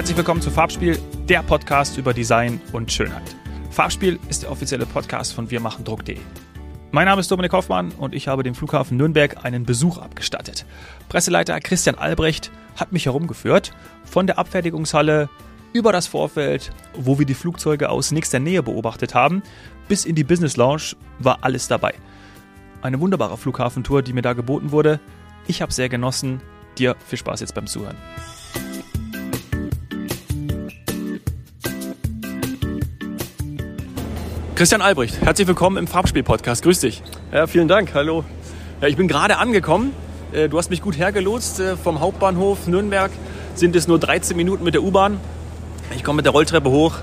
Herzlich willkommen zu Farbspiel, der Podcast über Design und Schönheit. Farbspiel ist der offizielle Podcast von wirmachendruck.de. Mein Name ist Dominik Hoffmann und ich habe dem Flughafen Nürnberg einen Besuch abgestattet. Presseleiter Christian Albrecht hat mich herumgeführt, von der Abfertigungshalle über das Vorfeld, wo wir die Flugzeuge aus nächster Nähe beobachtet haben, bis in die Business Lounge war alles dabei. Eine wunderbare Flughafentour, die mir da geboten wurde. Ich habe sehr genossen. Dir viel Spaß jetzt beim Zuhören. Christian Albrecht, herzlich willkommen im Farbspiel-Podcast. Grüß dich. Ja, vielen Dank. Hallo. Ja, ich bin gerade angekommen. Äh, du hast mich gut hergelotst. Äh, vom Hauptbahnhof Nürnberg sind es nur 13 Minuten mit der U-Bahn. Ich komme mit der Rolltreppe hoch,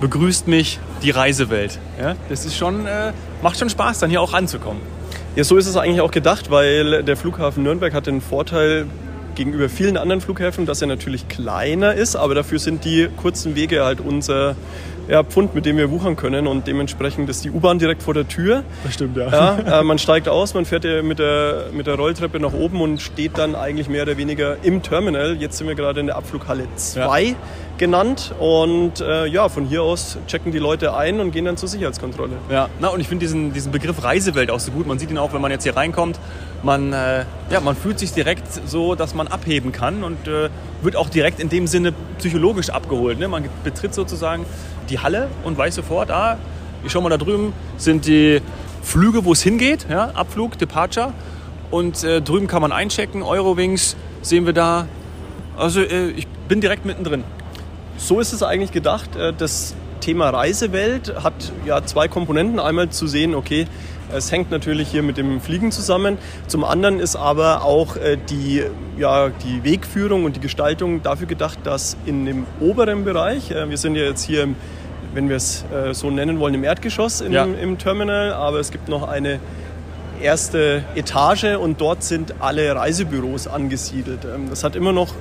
begrüßt mich die Reisewelt. Ja, das ist schon, äh, macht schon Spaß, dann hier auch anzukommen. Ja, so ist es eigentlich auch gedacht, weil der Flughafen Nürnberg hat den Vorteil gegenüber vielen anderen Flughäfen, dass er natürlich kleiner ist, aber dafür sind die kurzen Wege halt unser ja, Pfund, mit dem wir wuchern können und dementsprechend ist die U-Bahn direkt vor der Tür. Das stimmt, ja. ja äh, man steigt aus, man fährt mit der, mit der Rolltreppe nach oben und steht dann eigentlich mehr oder weniger im Terminal. Jetzt sind wir gerade in der Abflughalle 2 ja. Genannt und äh, ja, von hier aus checken die Leute ein und gehen dann zur Sicherheitskontrolle. Ja, na und ich finde diesen, diesen Begriff Reisewelt auch so gut. Man sieht ihn auch, wenn man jetzt hier reinkommt. Man, äh, ja, man fühlt sich direkt so, dass man abheben kann und äh, wird auch direkt in dem Sinne psychologisch abgeholt. Ne? Man betritt sozusagen die Halle und weiß sofort, ah, ich schau mal da drüben sind die Flüge, wo es hingeht, ja, Abflug, Departure. Und äh, drüben kann man einchecken, Eurowings sehen wir da. Also äh, ich bin direkt mittendrin. So ist es eigentlich gedacht. Äh, das Thema Reisewelt hat ja zwei Komponenten. Einmal zu sehen, okay, es hängt natürlich hier mit dem Fliegen zusammen. Zum anderen ist aber auch äh, die, ja, die Wegführung und die Gestaltung dafür gedacht, dass in dem oberen Bereich, äh, wir sind ja jetzt hier, im, wenn wir es so nennen wollen, im Erdgeschoss in ja. im Terminal, aber es gibt noch eine erste Etage und dort sind alle Reisebüros angesiedelt. Ähm, das hat immer noch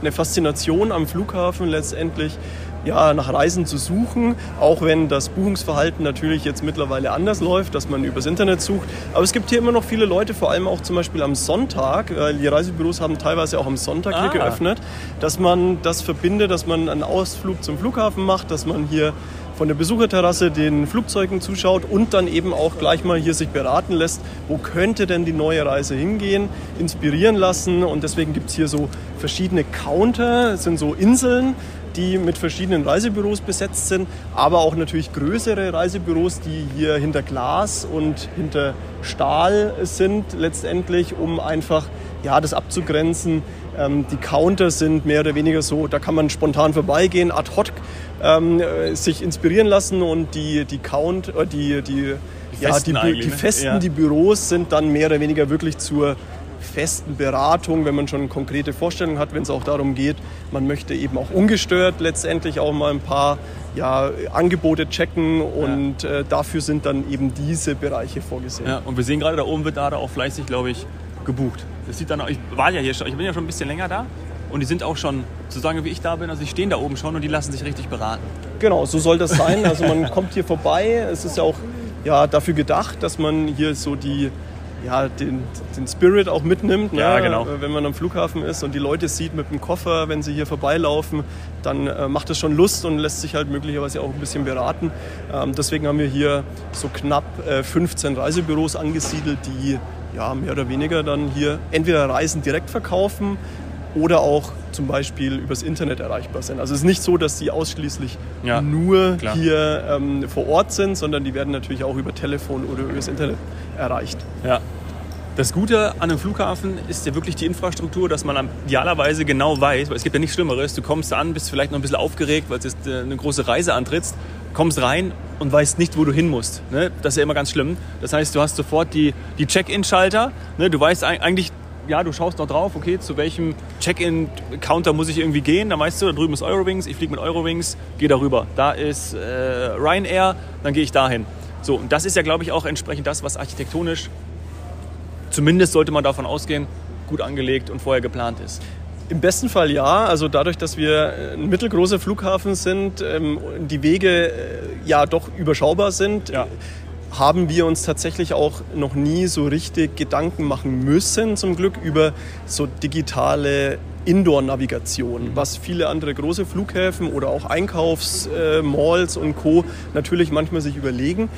eine Faszination am Flughafen letztendlich, ja, nach Reisen zu suchen, auch wenn das Buchungsverhalten natürlich jetzt mittlerweile anders läuft, dass man übers Internet sucht. Aber es gibt hier immer noch viele Leute, vor allem auch zum Beispiel am Sonntag, weil die Reisebüros haben teilweise auch am Sonntag ah. hier geöffnet, dass man das verbindet, dass man einen Ausflug zum Flughafen macht, dass man hier von der Besucherterrasse den Flugzeugen zuschaut und dann eben auch gleich mal hier sich beraten lässt, wo könnte denn die neue Reise hingehen, inspirieren lassen. Und deswegen gibt es hier so verschiedene Counter, es sind so Inseln, die mit verschiedenen Reisebüros besetzt sind, aber auch natürlich größere Reisebüros, die hier hinter Glas und hinter Stahl sind, letztendlich, um einfach ja, das abzugrenzen. Ähm, die Counter sind mehr oder weniger so, da kann man spontan vorbeigehen, ad hoc ähm, sich inspirieren lassen und die, die Count, äh, die, die, die ja, die, die, ne? festen, ja. die Büros sind dann mehr oder weniger wirklich zur festen Beratung, wenn man schon konkrete Vorstellungen hat, wenn es auch darum geht, man möchte eben auch ungestört letztendlich auch mal ein paar ja, Angebote checken und ja. äh, dafür sind dann eben diese Bereiche vorgesehen. Ja, und wir sehen gerade, da oben wird da auch fleißig, glaube ich, gebucht. Das sieht dann, ich war ja hier schon, ich bin ja schon ein bisschen länger da und die sind auch schon, so lange wie ich da bin, also die stehen da oben schon und die lassen sich richtig beraten. Genau, so soll das sein. Also man kommt hier vorbei. Es ist ja auch ja, dafür gedacht, dass man hier so die, ja, den, den Spirit auch mitnimmt. Ne? Ja, genau. Wenn man am Flughafen ist und die Leute sieht mit dem Koffer, wenn sie hier vorbeilaufen, dann äh, macht es schon Lust und lässt sich halt möglicherweise auch ein bisschen beraten. Ähm, deswegen haben wir hier so knapp äh, 15 Reisebüros angesiedelt, die ja, mehr oder weniger dann hier entweder Reisen direkt verkaufen, oder auch zum Beispiel übers Internet erreichbar sind. Also es ist nicht so, dass sie ausschließlich ja, nur klar. hier ähm, vor Ort sind, sondern die werden natürlich auch über Telefon oder übers Internet erreicht. Ja. Das Gute an einem Flughafen ist ja wirklich die Infrastruktur, dass man idealerweise genau weiß, weil es gibt ja nichts Schlimmeres, du kommst an, bist vielleicht noch ein bisschen aufgeregt, weil du jetzt äh, eine große Reise antrittst, kommst rein und weißt nicht, wo du hin musst. Ne? Das ist ja immer ganz schlimm. Das heißt, du hast sofort die, die Check-in-Schalter, ne? du weißt eigentlich, ja, du schaust noch drauf, okay, zu welchem Check-in-Counter muss ich irgendwie gehen. Dann weißt du, da drüben ist Eurowings, ich fliege mit Eurowings, gehe darüber. Da ist äh, Ryanair, dann gehe ich dahin. So, und das ist ja, glaube ich, auch entsprechend das, was architektonisch, zumindest sollte man davon ausgehen, gut angelegt und vorher geplant ist. Im besten Fall ja. Also dadurch, dass wir ein mittelgroßer Flughafen sind, ähm, die Wege äh, ja doch überschaubar sind, ja haben wir uns tatsächlich auch noch nie so richtig Gedanken machen müssen, zum Glück, über so digitale Indoor-Navigation, was viele andere große Flughäfen oder auch Einkaufsmalls und Co. natürlich manchmal sich überlegen.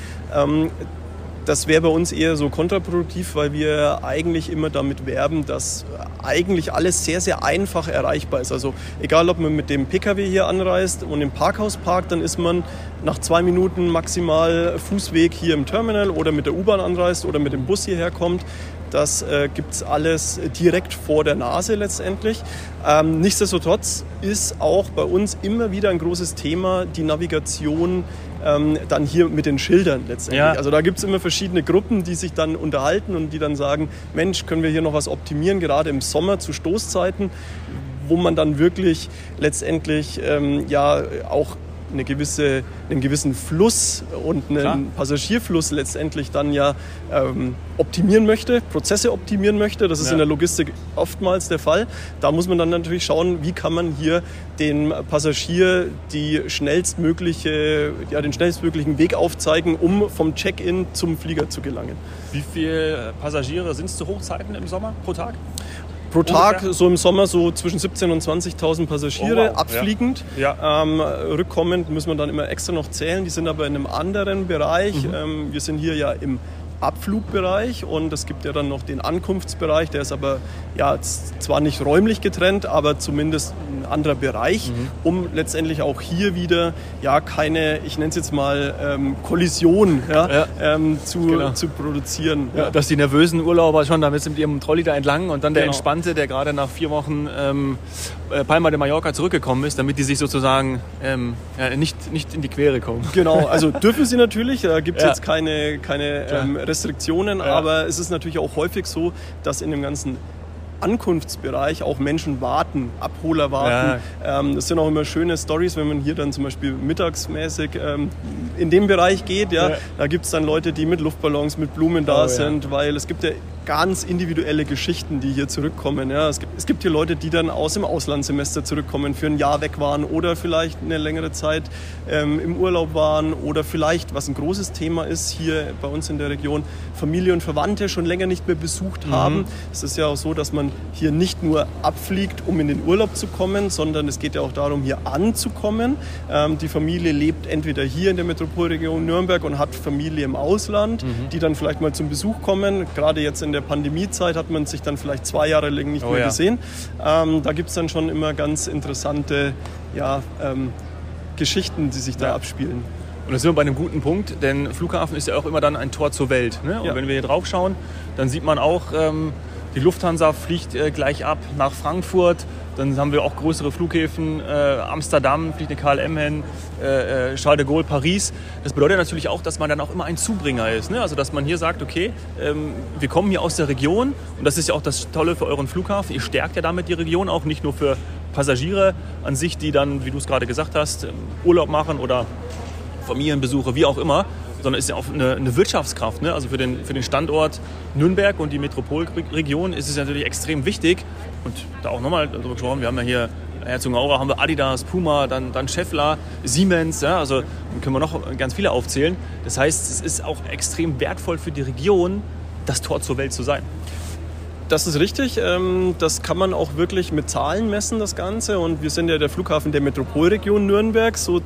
Das wäre bei uns eher so kontraproduktiv, weil wir eigentlich immer damit werben, dass eigentlich alles sehr, sehr einfach erreichbar ist. Also egal, ob man mit dem Pkw hier anreist und im Parkhaus parkt, dann ist man nach zwei Minuten maximal Fußweg hier im Terminal oder mit der U-Bahn anreist oder mit dem Bus hierher kommt. Das äh, gibt es alles direkt vor der Nase letztendlich. Ähm, nichtsdestotrotz ist auch bei uns immer wieder ein großes Thema die Navigation ähm, dann hier mit den Schildern letztendlich. Ja. Also da gibt es immer verschiedene Gruppen, die sich dann unterhalten und die dann sagen, Mensch, können wir hier noch was optimieren, gerade im Sommer zu Stoßzeiten, wo man dann wirklich letztendlich ähm, ja auch eine gewisse, einen gewissen Fluss und einen Klar. Passagierfluss letztendlich dann ja ähm, optimieren möchte, Prozesse optimieren möchte. Das ist ja. in der Logistik oftmals der Fall. Da muss man dann natürlich schauen, wie kann man hier dem Passagier die schnellstmögliche, ja, den schnellstmöglichen Weg aufzeigen, um vom Check-in zum Flieger zu gelangen. Wie viele Passagiere sind es zu Hochzeiten im Sommer pro Tag? Pro Tag so im Sommer so zwischen 17.000 und 20.000 Passagiere, oh, wow. abfliegend. Ja. Ja. Ähm, rückkommend müssen wir dann immer extra noch zählen. Die sind aber in einem anderen Bereich. Mhm. Ähm, wir sind hier ja im Abflugbereich und es gibt ja dann noch den Ankunftsbereich, der ist aber ja zwar nicht räumlich getrennt, aber zumindest ein anderer Bereich, mhm. um letztendlich auch hier wieder ja keine, ich nenne es jetzt mal ähm, Kollision ja, ja. Ähm, zu, genau. zu produzieren. Ja, dass die nervösen Urlauber schon damit mit ihrem Trolley da entlang und dann der genau. entspannte, der gerade nach vier Wochen ähm, äh, Palma de Mallorca zurückgekommen ist, damit die sich sozusagen ähm, ja, nicht, nicht in die Quere kommen. Genau, also dürfen sie natürlich, da gibt es jetzt keine, keine ähm, Restriktionen, aber es ist natürlich auch häufig so, dass in dem ganzen Ankunftsbereich auch Menschen warten, Abholer warten. Ja. Ähm, das sind auch immer schöne Stories, wenn man hier dann zum Beispiel mittagsmäßig ähm, in dem Bereich geht. Ja, ja. Da gibt es dann Leute, die mit Luftballons, mit Blumen da oh, sind, ja. weil es gibt ja ganz individuelle Geschichten, die hier zurückkommen. Ja, es, gibt, es gibt hier Leute, die dann aus dem Auslandssemester zurückkommen, für ein Jahr weg waren oder vielleicht eine längere Zeit ähm, im Urlaub waren oder vielleicht, was ein großes Thema ist hier bei uns in der Region, Familie und Verwandte schon länger nicht mehr besucht mhm. haben. Es ist ja auch so, dass man hier nicht nur abfliegt, um in den Urlaub zu kommen, sondern es geht ja auch darum, hier anzukommen. Ähm, die Familie lebt entweder hier in der Metropolregion Nürnberg und hat Familie im Ausland, mhm. die dann vielleicht mal zum Besuch kommen. Gerade jetzt in der Pandemiezeit hat man sich dann vielleicht zwei Jahre lang nicht oh, mehr ja. gesehen. Ähm, da gibt es dann schon immer ganz interessante ja, ähm, Geschichten, die sich da ja. abspielen. Und da sind wir bei einem guten Punkt, denn Flughafen ist ja auch immer dann ein Tor zur Welt. Ne? Und ja. wenn wir hier drauf schauen, dann sieht man auch, ähm, die Lufthansa fliegt äh, gleich ab nach Frankfurt. Dann haben wir auch größere Flughäfen. Äh, Amsterdam fliegt eine KLM hin, äh, äh, Charles de Gaulle, Paris. Das bedeutet natürlich auch, dass man dann auch immer ein Zubringer ist. Ne? Also dass man hier sagt, okay, ähm, wir kommen hier aus der Region und das ist ja auch das Tolle für euren Flughafen. Ihr stärkt ja damit die Region auch nicht nur für Passagiere an sich, die dann, wie du es gerade gesagt hast, ähm, Urlaub machen oder Familienbesuche, wie auch immer, sondern ist ja auch eine, eine Wirtschaftskraft. Ne? Also für den, für den Standort Nürnberg und die Metropolregion ist es natürlich extrem wichtig. Und da auch nochmal darüber gesprochen, wir haben ja hier Herzogenaurach haben wir Adidas, Puma, dann, dann Scheffler, Siemens, ja, also können wir noch ganz viele aufzählen. Das heißt, es ist auch extrem wertvoll für die Region, das Tor zur Welt zu sein. Das ist richtig. Ähm, das kann man auch wirklich mit Zahlen messen, das Ganze. Und wir sind ja der Flughafen der Metropolregion Nürnberg. So,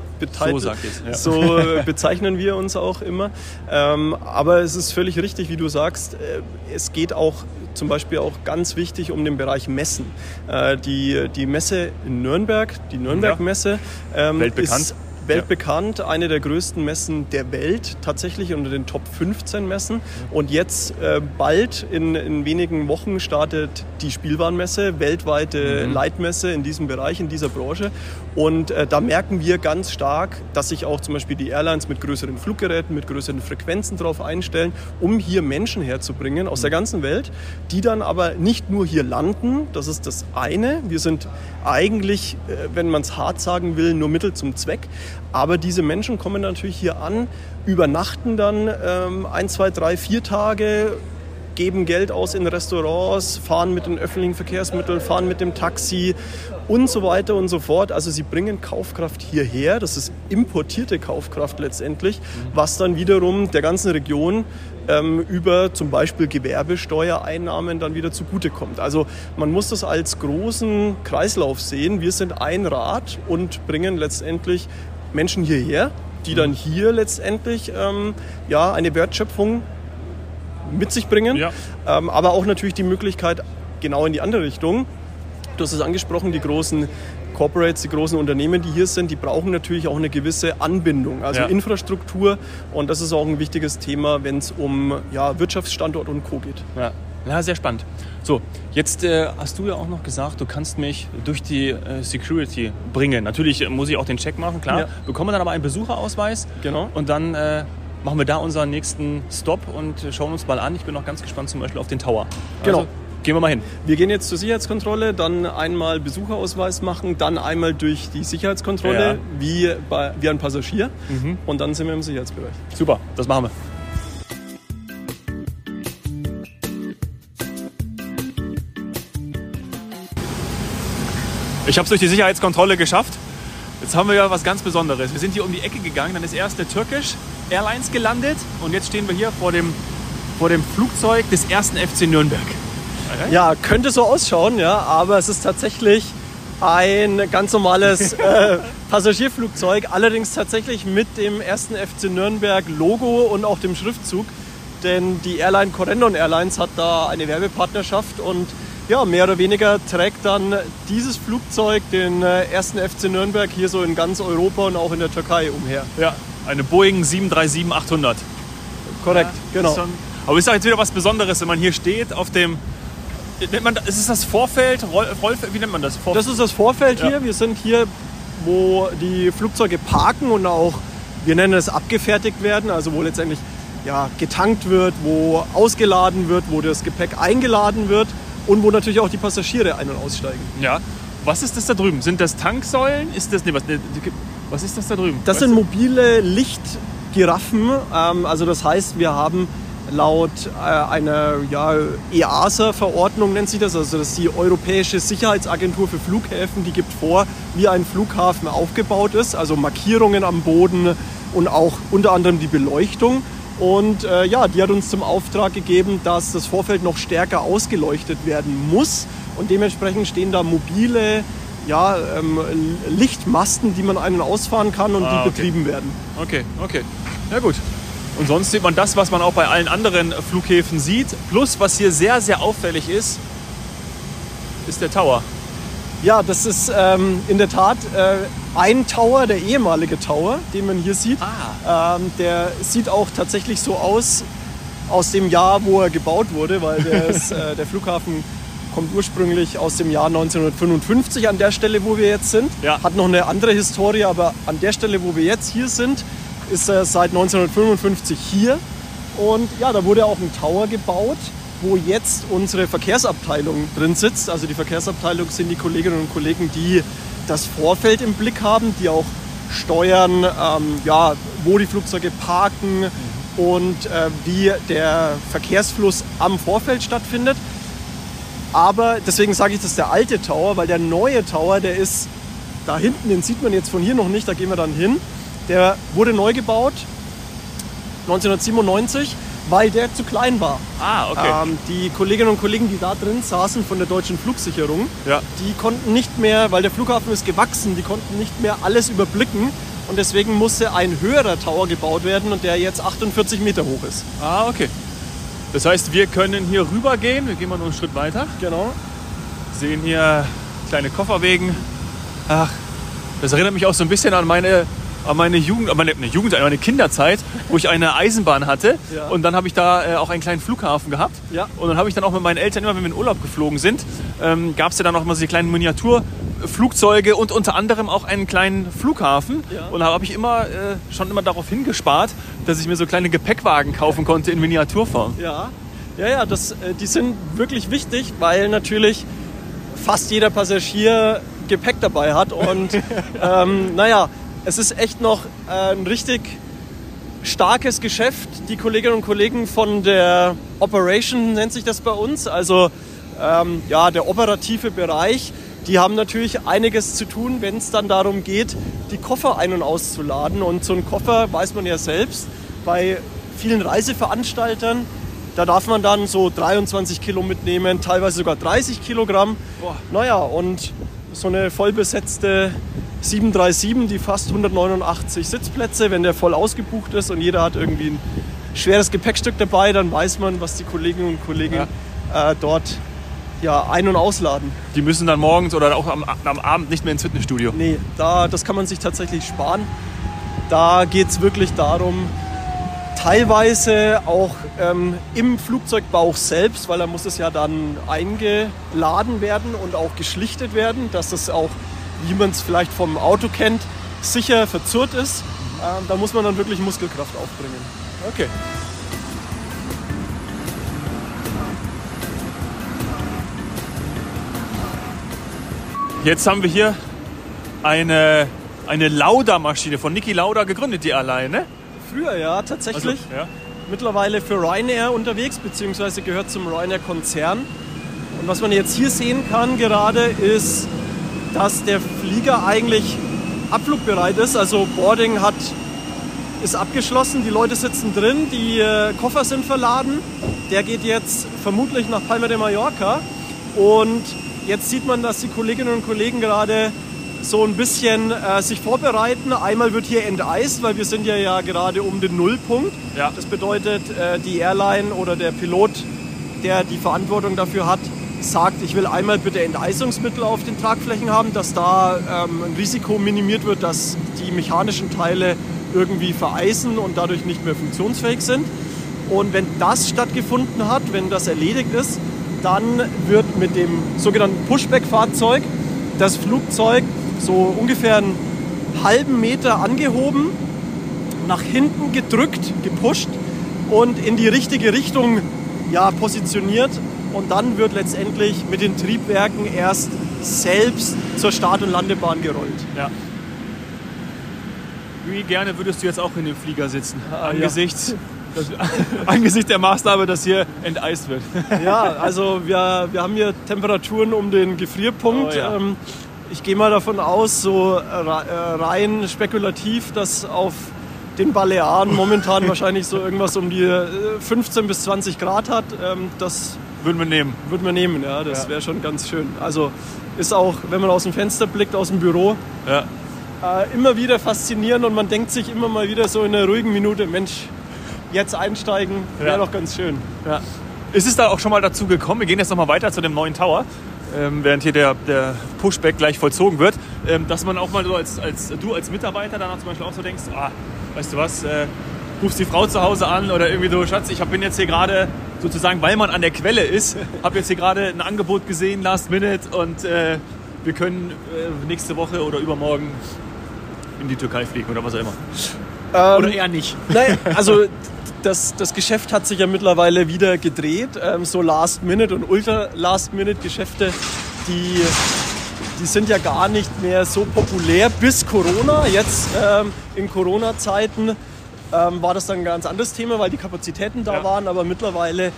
so, ja. so bezeichnen wir uns auch immer. Ähm, aber es ist völlig richtig, wie du sagst. Äh, es geht auch zum Beispiel auch ganz wichtig um den Bereich Messen. Äh, die, die Messe in Nürnberg, die Nürnberg-Messe, ähm, Weltbekannt. ist weltbekannt, eine der größten Messen der Welt, tatsächlich unter den Top 15 Messen. Und jetzt äh, bald, in, in wenigen Wochen, startet die Spielwarenmesse, weltweite mhm. Leitmesse in diesem Bereich, in dieser Branche. Und äh, da merken wir ganz stark, dass sich auch zum Beispiel die Airlines mit größeren Fluggeräten, mit größeren Frequenzen darauf einstellen, um hier Menschen herzubringen aus der mhm. ganzen Welt, die dann aber nicht nur hier landen, das ist das eine. Wir sind eigentlich, äh, wenn man es hart sagen will, nur Mittel zum Zweck. Aber diese Menschen kommen natürlich hier an, übernachten dann ähm, ein, zwei, drei, vier Tage, geben Geld aus in Restaurants, fahren mit den öffentlichen Verkehrsmitteln, fahren mit dem Taxi und so weiter und so fort. Also sie bringen Kaufkraft hierher, das ist importierte Kaufkraft letztendlich, was dann wiederum der ganzen Region ähm, über zum Beispiel Gewerbesteuereinnahmen dann wieder zugutekommt. Also man muss das als großen Kreislauf sehen. Wir sind ein Rad und bringen letztendlich Menschen hierher, die dann hier letztendlich ähm, ja, eine Wertschöpfung mit sich bringen, Ja. ähm, aber auch natürlich die Möglichkeit genau in die andere Richtung. Du hast es angesprochen, die großen Corporates, die großen Unternehmen, die hier sind, die brauchen natürlich auch eine gewisse Anbindung, also Ja. Infrastruktur. Und das ist auch ein wichtiges Thema, wenn es um ja, Wirtschaftsstandort und Co. geht. Ja. ja, sehr spannend. So, jetzt äh, hast du ja auch noch gesagt, du kannst mich durch die äh, Security bringen. Natürlich äh, muss ich auch den Check machen, klar. Ja. Bekommen dann aber einen Besucherausweis. Genau. Und dann äh, machen wir da unseren nächsten Stop und schauen uns mal an. Ich bin auch ganz gespannt zum Beispiel auf den Tower. Genau. Also, gehen wir mal hin. Wir gehen jetzt zur Sicherheitskontrolle, dann einmal Besucherausweis machen, dann einmal durch die Sicherheitskontrolle, Ja. wie, bei, wie ein Passagier. Und dann sind wir im Sicherheitsbereich. Super, das machen wir. Ich habe es durch die Sicherheitskontrolle geschafft. Jetzt haben wir ja was ganz Besonderes. Wir sind hier um die Ecke gegangen, dann ist erst eine Turkish Airlines gelandet und jetzt stehen wir hier vor dem, vor dem Flugzeug des ersten FC Nürnberg. Ja, könnte so ausschauen, ja, aber es ist tatsächlich ein ganz normales äh, Passagierflugzeug, allerdings tatsächlich mit dem ersten FC Nürnberg Logo und auch dem Schriftzug, denn die Airline Corendon Airlines hat da eine Werbepartnerschaft und ja, mehr oder weniger trägt dann dieses Flugzeug den äh, ersten FC Nürnberg hier so in ganz Europa und auch in der Türkei umher. Ja, eine Boeing 737-800. Korrekt, genau. Ist schon, aber ist doch jetzt wieder was Besonderes, wenn man hier steht auf dem. Nennt man, ist es das Vorfeld? Roll, Rollfeld? Wie nennt man das? Vor Das ist das Vorfeld Ja. hier. Wir sind hier, wo die Flugzeuge parken und auch, wir nennen es abgefertigt werden, also wo letztendlich ja, getankt wird, wo ausgeladen wird, wo das Gepäck eingeladen wird und wo natürlich auch die Passagiere ein- und aussteigen. ja. Was ist das da drüben? Sind das Tanksäulen? Ist das. Nee, was, nee, was ist das da drüben? Das Weißt sind mobile Lichtgiraffen. Ähm, also das heißt, wir haben laut äh, einer ja, EASA-Verordnung nennt sich das, also das ist die Europäische Sicherheitsagentur für Flughäfen, die gibt vor, wie ein Flughafen aufgebaut ist, also Markierungen am Boden und auch unter anderem die Beleuchtung. Und äh, ja, die hat uns zum Auftrag gegeben, dass das Vorfeld noch stärker ausgeleuchtet werden muss. Und dementsprechend stehen da mobile ja, ähm, Lichtmasten, die man ein- und ausfahren kann und Ah, die okay. betrieben werden. Okay, okay. Ja, gut. Und sonst sieht man das, was man auch bei allen anderen Flughäfen sieht. Plus, was hier sehr, sehr auffällig ist, ist der Tower. Ja, das ist ähm, in der Tat äh, ein Tower, der ehemalige Tower, den man hier sieht. Ah. Ähm, der sieht auch tatsächlich so aus aus dem Jahr, wo er gebaut wurde, weil der, ist, äh, der Flughafen kommt ursprünglich aus dem Jahr 1955 an der Stelle, wo wir jetzt sind. Ja. Hat noch eine andere Historie, aber an der Stelle, wo wir jetzt hier sind, ist er seit 1955 hier. Und ja, da wurde auch ein Tower gebaut, wo jetzt unsere Verkehrsabteilung drin sitzt. Also die Verkehrsabteilung sind die Kolleginnen und Kollegen, die das Vorfeld im Blick haben, die auch steuern, ähm, ja, wo die Flugzeuge parken und äh, wie der Verkehrsfluss am Vorfeld stattfindet. Aber deswegen sage ich, das ist der alte Tower, weil der neue Tower, der ist da hinten, den sieht man jetzt von hier noch nicht, da gehen wir dann hin. Der wurde neu gebaut 1997, weil der zu klein war. Ah, okay. Ähm, die Kolleginnen und Kollegen, die da drin saßen von der deutschen Flugsicherung, Ja. die konnten nicht mehr, weil der Flughafen ist gewachsen, die konnten nicht mehr alles überblicken. Und deswegen musste ein höherer Tower gebaut werden und der jetzt 48 Meter hoch ist. Ah, okay. Das heißt, wir können hier rüber gehen. Wir gehen mal nur einen Schritt weiter. Genau. Sehen hier kleine Kofferwegen. Ach, das erinnert mich auch so ein bisschen an meine, an meine Jugend, an meine, ne, Jugend, an meine Kinderzeit, wo ich eine Eisenbahn hatte. Ja. Und dann habe ich da äh, auch einen kleinen Flughafen gehabt. Ja. Und dann habe ich dann auch mit meinen Eltern, immer wenn wir in Urlaub geflogen sind, ähm, gab es ja dann auch immer so die kleinen Miniaturflugzeuge und unter anderem auch einen kleinen Flughafen. Ja. Und da habe ich immer äh, schon immer darauf hingespart, dass ich mir so kleine Gepäckwagen kaufen konnte in Miniaturform. Ja, ja, ja das, äh, die sind wirklich wichtig, weil natürlich fast jeder Passagier Gepäck dabei hat. Und ähm, naja, es ist echt noch äh, ein richtig starkes Geschäft. Die Kolleginnen und Kollegen von der Operation nennt sich das bei uns, also ähm, ja, der operative Bereich. Die haben natürlich einiges zu tun, wenn es dann darum geht, die Koffer ein- und auszuladen. Und so ein Koffer weiß man ja selbst, bei vielen Reiseveranstaltern. Da darf man dann so 23 Kilo mitnehmen, teilweise sogar 30 Kilogramm. Boah. Naja, und so eine vollbesetzte 737, die fast 189 Sitzplätze, wenn der voll ausgebucht ist und jeder hat irgendwie ein schweres Gepäckstück dabei, dann weiß man, was die Kolleginnen und Kollegen äh, dort ja, ein- und ausladen. Die müssen dann morgens oder auch am, am Abend nicht mehr ins Fitnessstudio. Nee, da, das kann man sich tatsächlich sparen. Da geht es wirklich darum, teilweise auch ähm, im Flugzeugbauch selbst, weil da muss es ja dann eingeladen werden und auch geschlichtet werden, dass das auch, wie man es vielleicht vom Auto kennt, sicher verzurrt ist. Ähm, da muss man dann wirklich Muskelkraft aufbringen. Okay. Jetzt haben wir hier eine, eine Lauda-Maschine von Niki Lauda gegründet, die alleine. Früher ja, tatsächlich. Also, ja. Mittlerweile für Ryanair unterwegs, beziehungsweise gehört zum Ryanair-Konzern. Und was man jetzt hier sehen kann gerade, ist, dass der Flieger eigentlich abflugbereit ist. Also Boarding hat, ist abgeschlossen, die Leute sitzen drin, die äh, Koffer sind verladen. Der geht jetzt vermutlich nach Palma de Mallorca. Und jetzt sieht man, dass die Kolleginnen und Kollegen gerade so ein bisschen äh, sich vorbereiten. Einmal wird hier enteist, weil wir sind ja, ja gerade um den Nullpunkt. Ja. Das bedeutet, äh, die Airline oder der Pilot, der die Verantwortung dafür hat, sagt, ich will einmal bitte Enteisungsmittel auf den Tragflächen haben, dass da ähm, ein Risiko minimiert wird, dass die mechanischen Teile irgendwie vereisen und dadurch nicht mehr funktionsfähig sind. Und wenn das stattgefunden hat, wenn das erledigt ist, dann wird mit dem sogenannten Pushback-Fahrzeug das Flugzeug so ungefähr einen halben Meter angehoben, nach hinten gedrückt, gepusht und in die richtige Richtung ja, positioniert. Und dann wird letztendlich mit den Triebwerken erst selbst zur Start- und Landebahn gerollt. Ja. Wie gerne würdest du jetzt auch in dem Flieger sitzen? Ah, angesichts, das, angesichts der Maßnahme, dass hier enteist wird. Ja, also wir, wir haben hier Temperaturen um den Gefrierpunkt. Oh ja. Ähm, ich gehe mal davon aus, so äh, rein spekulativ, dass auf den Balearen momentan wahrscheinlich so irgendwas um die äh, 15 bis 20 Grad hat. Ähm, Das Würden wir nehmen. würde man nehmen, ja, das Ja. wäre schon ganz schön. Also ist auch, wenn man aus dem Fenster blickt, aus dem Büro, Ja. äh, immer wieder faszinierend und man denkt sich immer mal wieder so in einer ruhigen Minute, Mensch, jetzt einsteigen, wäre Ja. doch ganz schön. Ja. Ist es da auch schon mal dazu gekommen? Wir gehen jetzt noch mal weiter zu dem neuen Tower, ähm, während hier der, der Pushback gleich vollzogen wird, ähm, dass man auch mal so als, als du als Mitarbeiter danach zum Beispiel auch so denkst, ah, weißt du was, äh, rufst die Frau zu Hause an oder irgendwie so, Schatz, ich hab- bin jetzt hier gerade sozusagen, weil man an der Quelle ist, habe jetzt hier gerade ein Angebot gesehen, Last Minute und äh, wir können äh, nächste Woche oder übermorgen in die Türkei fliegen oder was auch immer. Ähm, Oder eher nicht. Nein, also das, das Geschäft hat sich ja mittlerweile wieder gedreht. Ähm, so Last-Minute und Ultra-Last-Minute-Geschäfte, die, die sind ja gar nicht mehr so populär bis Corona. Jetzt ähm, in Corona-Zeiten ähm, war das dann ein ganz anderes Thema, weil die Kapazitäten da Ja. waren. Aber mittlerweile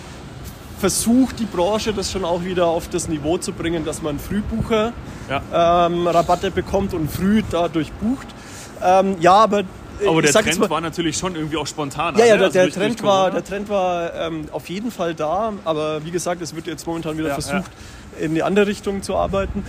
versucht die Branche das schon auch wieder auf das Niveau zu bringen, dass man Frühbucher Ja. ähm, Rabatte bekommt und früh dadurch bucht. Ähm, ja, aber, Aber ich der Trend mal- war natürlich schon irgendwie auch spontan. ja, ja, der, Also der, durch- Trend, durch war, der Trend war ähm, auf jeden Fall da, aber wie gesagt, es wird jetzt momentan wieder Ja, versucht, in die andere Richtung zu arbeiten.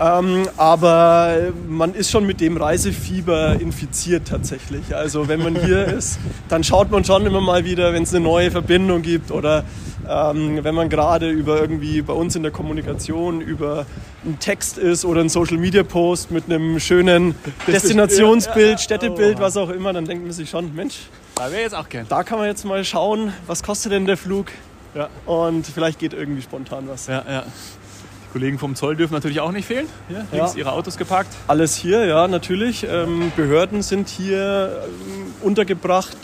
Ähm, aber man ist schon mit dem Reisefieber infiziert tatsächlich. Also wenn man hier ist, dann schaut man schon immer mal wieder, wenn es eine neue Verbindung gibt oder ähm, wenn man gerade über irgendwie bei uns in der Kommunikation über einen Text ist oder einen Social Media Post mit einem schönen Destinationsbild, Ja, ja, ja. Städtebild, Oh. was auch immer, dann denkt man sich schon, Mensch, Da wäre jetzt auch gern. da kann man jetzt mal schauen, was kostet denn der Flug Ja. und vielleicht geht irgendwie spontan was. Ja, ja. Die Kollegen vom Zoll dürfen natürlich auch nicht fehlen. Hier, links ihre Autos geparkt. Alles hier, ja, natürlich. Ähm, Behörden sind hier ähm, untergebracht,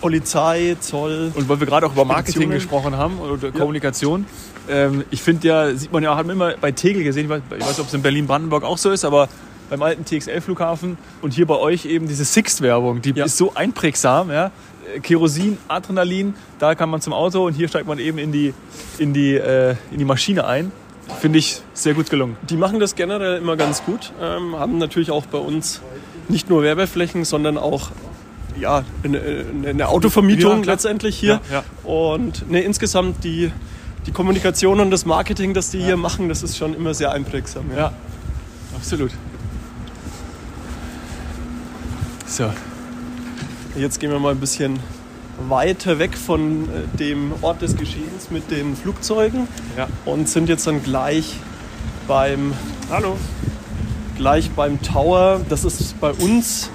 Polizei, Zoll. Und weil wir gerade auch über Marketing gesprochen haben oder Kommunikation. Ähm, ich finde ja, sieht man ja auch, hat man immer bei Tegel gesehen, ich weiß, ich weiß nicht, ob es in Berlin-Brandenburg auch so ist, aber beim alten TXL-Flughafen und hier bei euch eben diese Sixt-Werbung, die Ja. ist so einprägsam. Ja? Kerosin, Adrenalin, da kann man zum Auto und hier steigt man eben in die, in die, äh, in die Maschine ein. Finde ich sehr gut gelungen. Die machen das generell immer ganz gut, ähm, haben natürlich auch bei uns nicht nur Werbeflächen, sondern auch ja, eine, eine Autovermietung Ja, letztendlich hier. Ja, Und ne, insgesamt die, die Kommunikation und das Marketing, das die hier machen, das ist schon immer sehr einprägsam. Ja. Ja, absolut. So, Jetzt gehen wir mal ein bisschen weiter weg von äh, dem Ort des Geschehens mit den Flugzeugen ja. und sind jetzt dann gleich beim, Hallo. gleich beim Tower. Das ist bei uns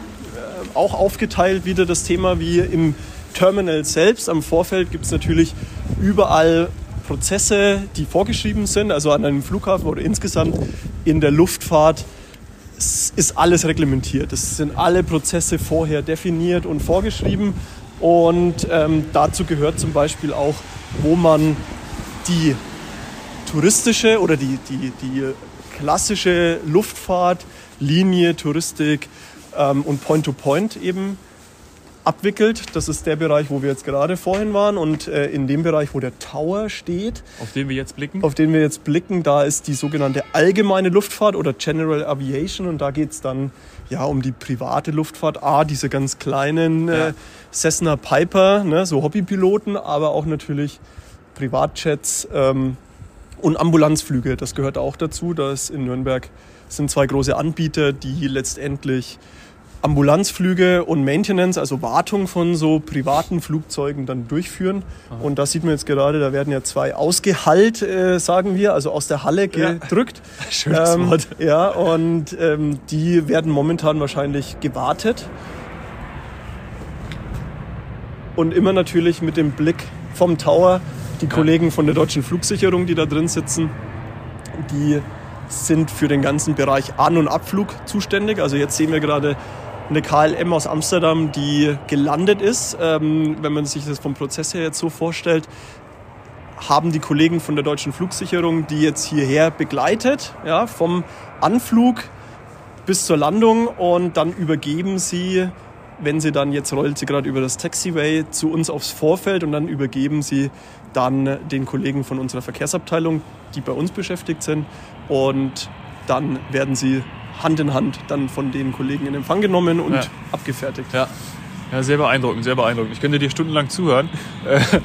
auch aufgeteilt wieder das Thema wie im Terminal selbst. Am Vorfeld gibt es natürlich überall Prozesse, die vorgeschrieben sind. Also an einem Flughafen oder insgesamt in der Luftfahrt ist alles reglementiert. Es sind alle Prozesse vorher definiert und vorgeschrieben. Und ähm, dazu gehört zum Beispiel auch, wo man die touristische oder die, die, die klassische Luftfahrt, Linie, Touristik ähm, und Point-to-Point eben abwickelt. Das ist der Bereich, wo wir jetzt gerade vorhin waren. Und äh, in dem Bereich, wo der Tower steht, Auf den wir jetzt blicken. auf den wir jetzt blicken, da ist die sogenannte allgemeine Luftfahrt oder General Aviation und da geht es dann ja um die private Luftfahrt. A, diese ganz kleinen Ja. äh, Cessna Piper, ne, so Hobbypiloten, aber auch natürlich Privatjets ähm, und Ambulanzflüge. Das gehört auch dazu. Da ist in Nürnberg sind zwei große Anbieter, die letztendlich Ambulanzflüge und Maintenance, also Wartung von so privaten Flugzeugen dann durchführen. Und da sieht man jetzt gerade, da werden ja zwei ausgehallt, äh, sagen wir, also aus der Halle Ja. gedrückt. Schönes Ähm, Wort. Ja, und ähm, die werden momentan wahrscheinlich gewartet. Und immer natürlich mit dem Blick vom Tower. Die Kollegen von der deutschen Flugsicherung, die da drin sitzen, die sind für den ganzen Bereich An- und Abflug zuständig. Also jetzt sehen wir gerade eine KLM aus Amsterdam, die gelandet ist. Ähm, wenn man sich das vom Prozess her jetzt so vorstellt, haben die Kollegen von der deutschen Flugsicherung die jetzt hierher begleitet, ja, vom Anflug bis zur Landung und dann übergeben sie, wenn sie dann jetzt rollt sie gerade über das Taxiway zu uns aufs Vorfeld und dann übergeben sie dann den Kollegen von unserer Verkehrsabteilung, die bei uns beschäftigt sind und dann werden sie Hand in Hand dann von den Kollegen in Empfang genommen und Ja. abgefertigt. Ja. ja, sehr beeindruckend, sehr beeindruckend. Ich könnte dir stundenlang zuhören. Äh,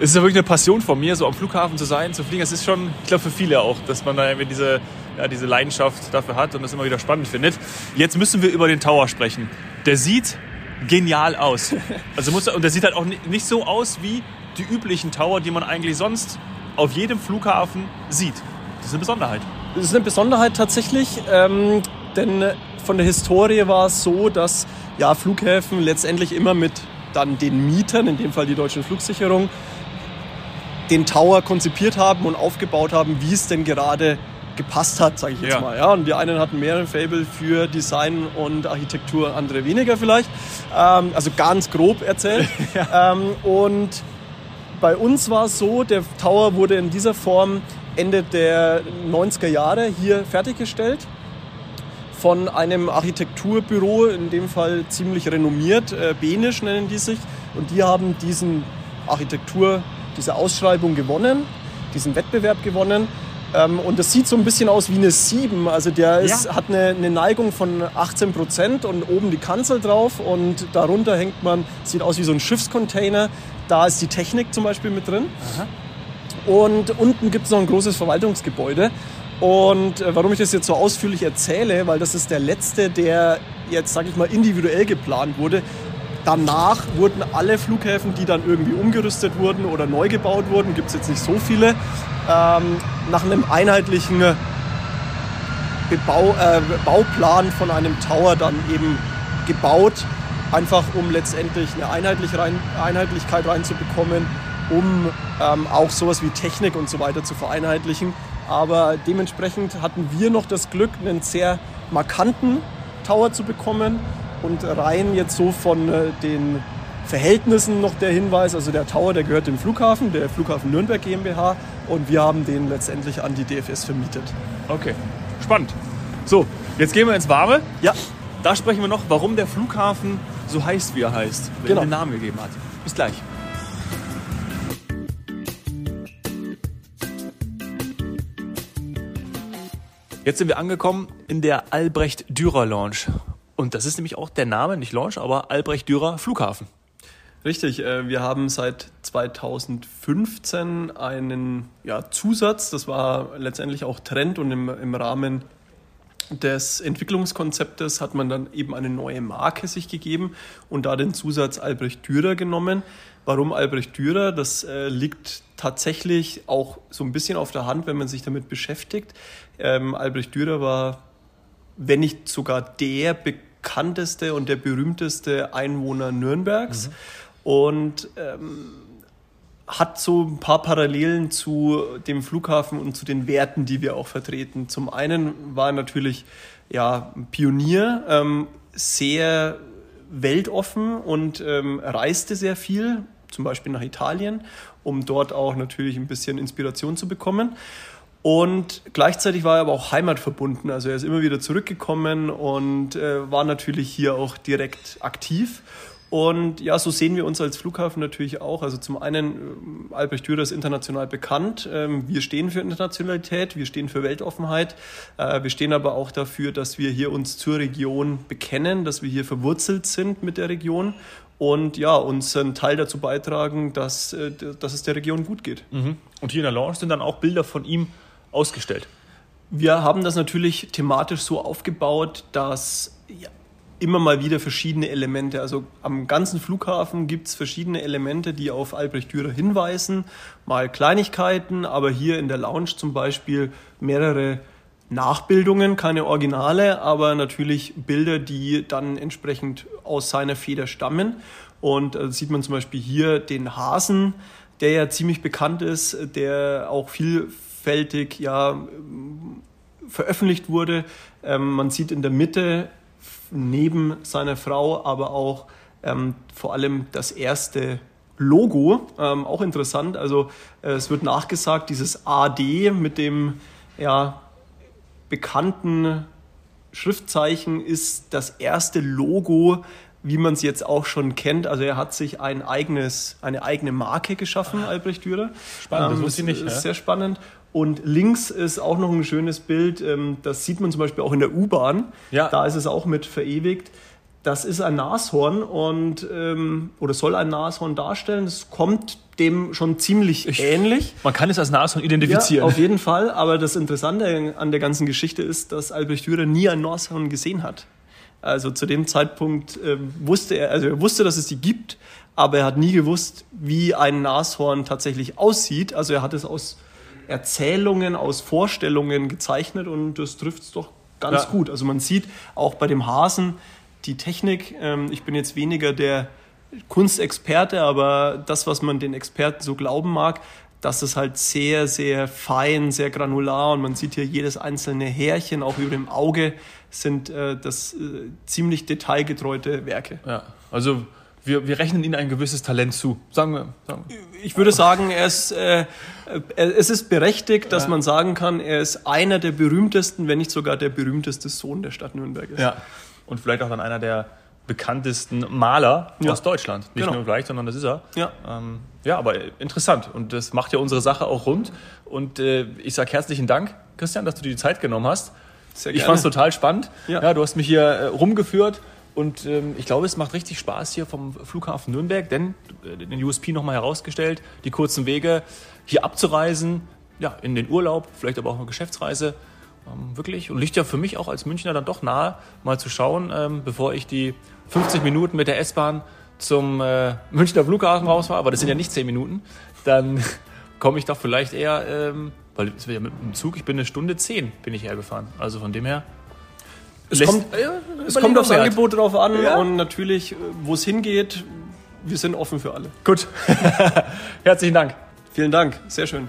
Es ist ja wirklich eine Passion von mir, so am Flughafen zu sein, zu fliegen. Es ist schon, ich glaube, für viele auch, dass man da irgendwie diese, ja, diese Leidenschaft dafür hat und das immer wieder spannend findet. Jetzt müssen wir über den Tower sprechen. Der sieht genial aus. Also muss, und der sieht halt auch ni- nicht so aus wie die üblichen Tower, die man eigentlich sonst auf jedem Flughafen sieht. Das ist eine Besonderheit. Das ist eine Besonderheit tatsächlich, ähm, denn von der Historie war es so, dass ja, Flughäfen letztendlich immer mit dann den Mietern, in dem Fall die deutsche Flugsicherung, den Tower konzipiert haben und aufgebaut haben, wie es denn gerade gepasst hat, sage ich jetzt Ja. mal. Ja, und die einen hatten mehr ein Fable für Design und Architektur, andere weniger vielleicht. Ähm, also ganz grob erzählt. ähm, und bei uns war es so, der Tower wurde in dieser Form Ende der 90er Jahre hier fertiggestellt von einem Architekturbüro, in dem Fall ziemlich renommiert, äh, Benisch nennen die sich. Und die haben diesen Architektur, diese Ausschreibung gewonnen, diesen Wettbewerb gewonnen. Ähm, und das sieht so ein bisschen aus wie eine 7. Also der ist, Ja. hat eine, eine Neigung von 18 Prozent und oben die Kanzel drauf und darunter hängt man, sieht aus wie so ein Schiffscontainer. Da ist die Technik zum Beispiel mit drin. Und unten gibt es noch ein großes Verwaltungsgebäude. Und äh, warum ich das jetzt so ausführlich erzähle, weil das ist der letzte, der jetzt, sage ich mal, individuell geplant wurde. Danach wurden alle Flughäfen, die dann irgendwie umgerüstet wurden oder neu gebaut wurden, gibt es jetzt nicht so viele, ähm, nach einem einheitlichen Bebau, äh, Bauplan von einem Tower dann eben gebaut, einfach um letztendlich eine Einheitlich rein, Einheitlichkeit reinzubekommen, um ähm, auch sowas wie Technik und so weiter zu vereinheitlichen. Aber dementsprechend hatten wir noch das Glück, einen sehr markanten Tower zu bekommen und rein jetzt so von äh, den Verhältnissen noch der Hinweis, also der Tower, der gehört dem Flughafen, der Flughafen Nürnberg GmbH und wir haben den letztendlich an die DFS vermietet. Okay, spannend. So, jetzt gehen wir ins Warme. Ja, Da sprechen wir noch, warum der Flughafen so heißt, wie er heißt, wer Genau. den Namen gegeben hat. Bis gleich. Jetzt sind wir angekommen in der Albrecht Dürer Lounge. Und das ist nämlich auch der Name, nicht Launch, aber Albrecht Dürer Flughafen. Richtig, äh, wir haben seit 2015 einen ja, Zusatz, das war letztendlich auch Trend und im, im Rahmen des Entwicklungskonzeptes hat man dann eben eine neue Marke sich gegeben und da den Zusatz Albrecht Dürer genommen. Warum Albrecht Dürer? Das äh, liegt tatsächlich auch so ein bisschen auf der Hand, wenn man sich damit beschäftigt. Ähm, Albrecht Dürer war, wenn nicht sogar der bekannteste und der berühmteste Einwohner Nürnbergs. Mhm und ähm, hat so ein paar Parallelen zu dem Flughafen und zu den Werten, die wir auch vertreten. Zum einen war er natürlich ja, Pionier, ähm, sehr weltoffen und ähm, reiste sehr viel, zum Beispiel nach Italien, um dort auch natürlich ein bisschen Inspiration zu bekommen. Und gleichzeitig war er aber auch heimatverbunden. Also er ist immer wieder zurückgekommen und äh, war natürlich hier auch direkt aktiv. Und ja, so sehen wir uns als Flughafen natürlich auch. Also zum einen, äh, Albrecht Dürer ist international bekannt. Ähm, wir stehen für Internationalität, wir stehen für Weltoffenheit. Äh, wir stehen aber auch dafür, dass wir hier uns zur Region bekennen, dass wir hier verwurzelt sind mit der Region und ja, uns einen Teil dazu beitragen, dass, äh, dass es der Region gut geht. Mhm. Und hier in der Lounge sind dann auch Bilder von ihm ausgestellt. Wir haben das natürlich thematisch so aufgebaut, dass ja, immer mal wieder verschiedene Elemente. Also am ganzen Flughafen gibt es verschiedene Elemente, die auf Albrecht Dürer hinweisen. Mal Kleinigkeiten, aber hier in der Lounge zum Beispiel mehrere Nachbildungen, keine Originale, aber natürlich Bilder, die dann entsprechend aus seiner Feder stammen. Und äh, sieht man zum Beispiel hier den Hasen, der ja ziemlich bekannt ist, der auch vielfältig ja veröffentlicht wurde. Ähm, man sieht in der Mitte neben seiner Frau aber auch ähm, vor allem das erste Logo, ähm, auch interessant. Also äh, es wird nachgesagt, dieses AD mit dem ja, bekannten Schriftzeichen ist das erste Logo, wie man es jetzt auch schon kennt. Also er hat sich ein eigenes, eine eigene Marke geschaffen, Albrecht Dürer. Spannend, das ähm, wusste ich nicht. Ist ja. Sehr spannend. Und links ist auch noch ein schönes Bild, ähm, das sieht man zum Beispiel auch in der U-Bahn. Ja. Da ist es auch mit verewigt. Das ist ein Nashorn und ähm, oder soll ein Nashorn darstellen. Es kommt dem schon ziemlich ich, ähnlich. Man kann es als Nashorn identifizieren. Ja, auf jeden Fall. Aber das Interessante an der ganzen Geschichte ist, dass Albrecht Dürer nie ein Nashorn gesehen hat. Also zu dem Zeitpunkt äh, wusste er, also er wusste, dass es die gibt, aber er hat nie gewusst, wie ein Nashorn tatsächlich aussieht. Also er hat es aus Erzählungen, aus Vorstellungen gezeichnet und das trifft es doch ganz ja. gut. Also man sieht auch bei dem Hasen die Technik. Ähm, ich bin jetzt weniger der Kunstexperte, aber das, was man den Experten so glauben mag, dass es halt sehr, sehr fein, sehr granular und man sieht hier jedes einzelne Härchen, auch über dem Auge, sind äh, das äh, ziemlich detailgetreute Werke. Ja, also wir, wir rechnen ihnen ein gewisses Talent zu. Sagen wir. Sagen wir. Ich würde sagen, er ist, äh, es ist berechtigt, dass ja. man sagen kann, er ist einer der berühmtesten, wenn nicht sogar der berühmteste Sohn der Stadt Nürnberg ist. Ja. Und vielleicht auch dann einer der bekanntesten Maler ja. aus Deutschland. Nicht genau. nur gleich, sondern das ist er. Ja. Ähm, ja, aber interessant. Und das macht ja unsere Sache auch rund. Und äh, ich sage herzlichen Dank, Christian, dass du dir die Zeit genommen hast. Sehr ich fand es total spannend. Ja. ja. du hast mich hier äh, rumgeführt und ähm, ich glaube, es macht richtig Spaß hier vom Flughafen Nürnberg, denn äh, den USP nochmal herausgestellt, die kurzen Wege hier abzureisen, ja, in den Urlaub, vielleicht aber auch eine Geschäftsreise. Ähm, wirklich und liegt ja für mich auch als Münchner dann doch nahe, mal zu schauen, ähm, bevor ich die 50 Minuten mit der S-Bahn zum äh, Münchner Flughafen rausfahre, aber das sind ja nicht 10 Minuten, dann komme ich doch vielleicht eher, ähm, weil es wäre ja mit dem Zug, ich bin eine Stunde 10 bin ich hergefahren. Also von dem her es kommt, ja, es kommt aufs Angebot drauf an ja. und natürlich, wo es hingeht, wir sind offen für alle. Gut. Herzlichen Dank. Vielen Dank. Sehr schön.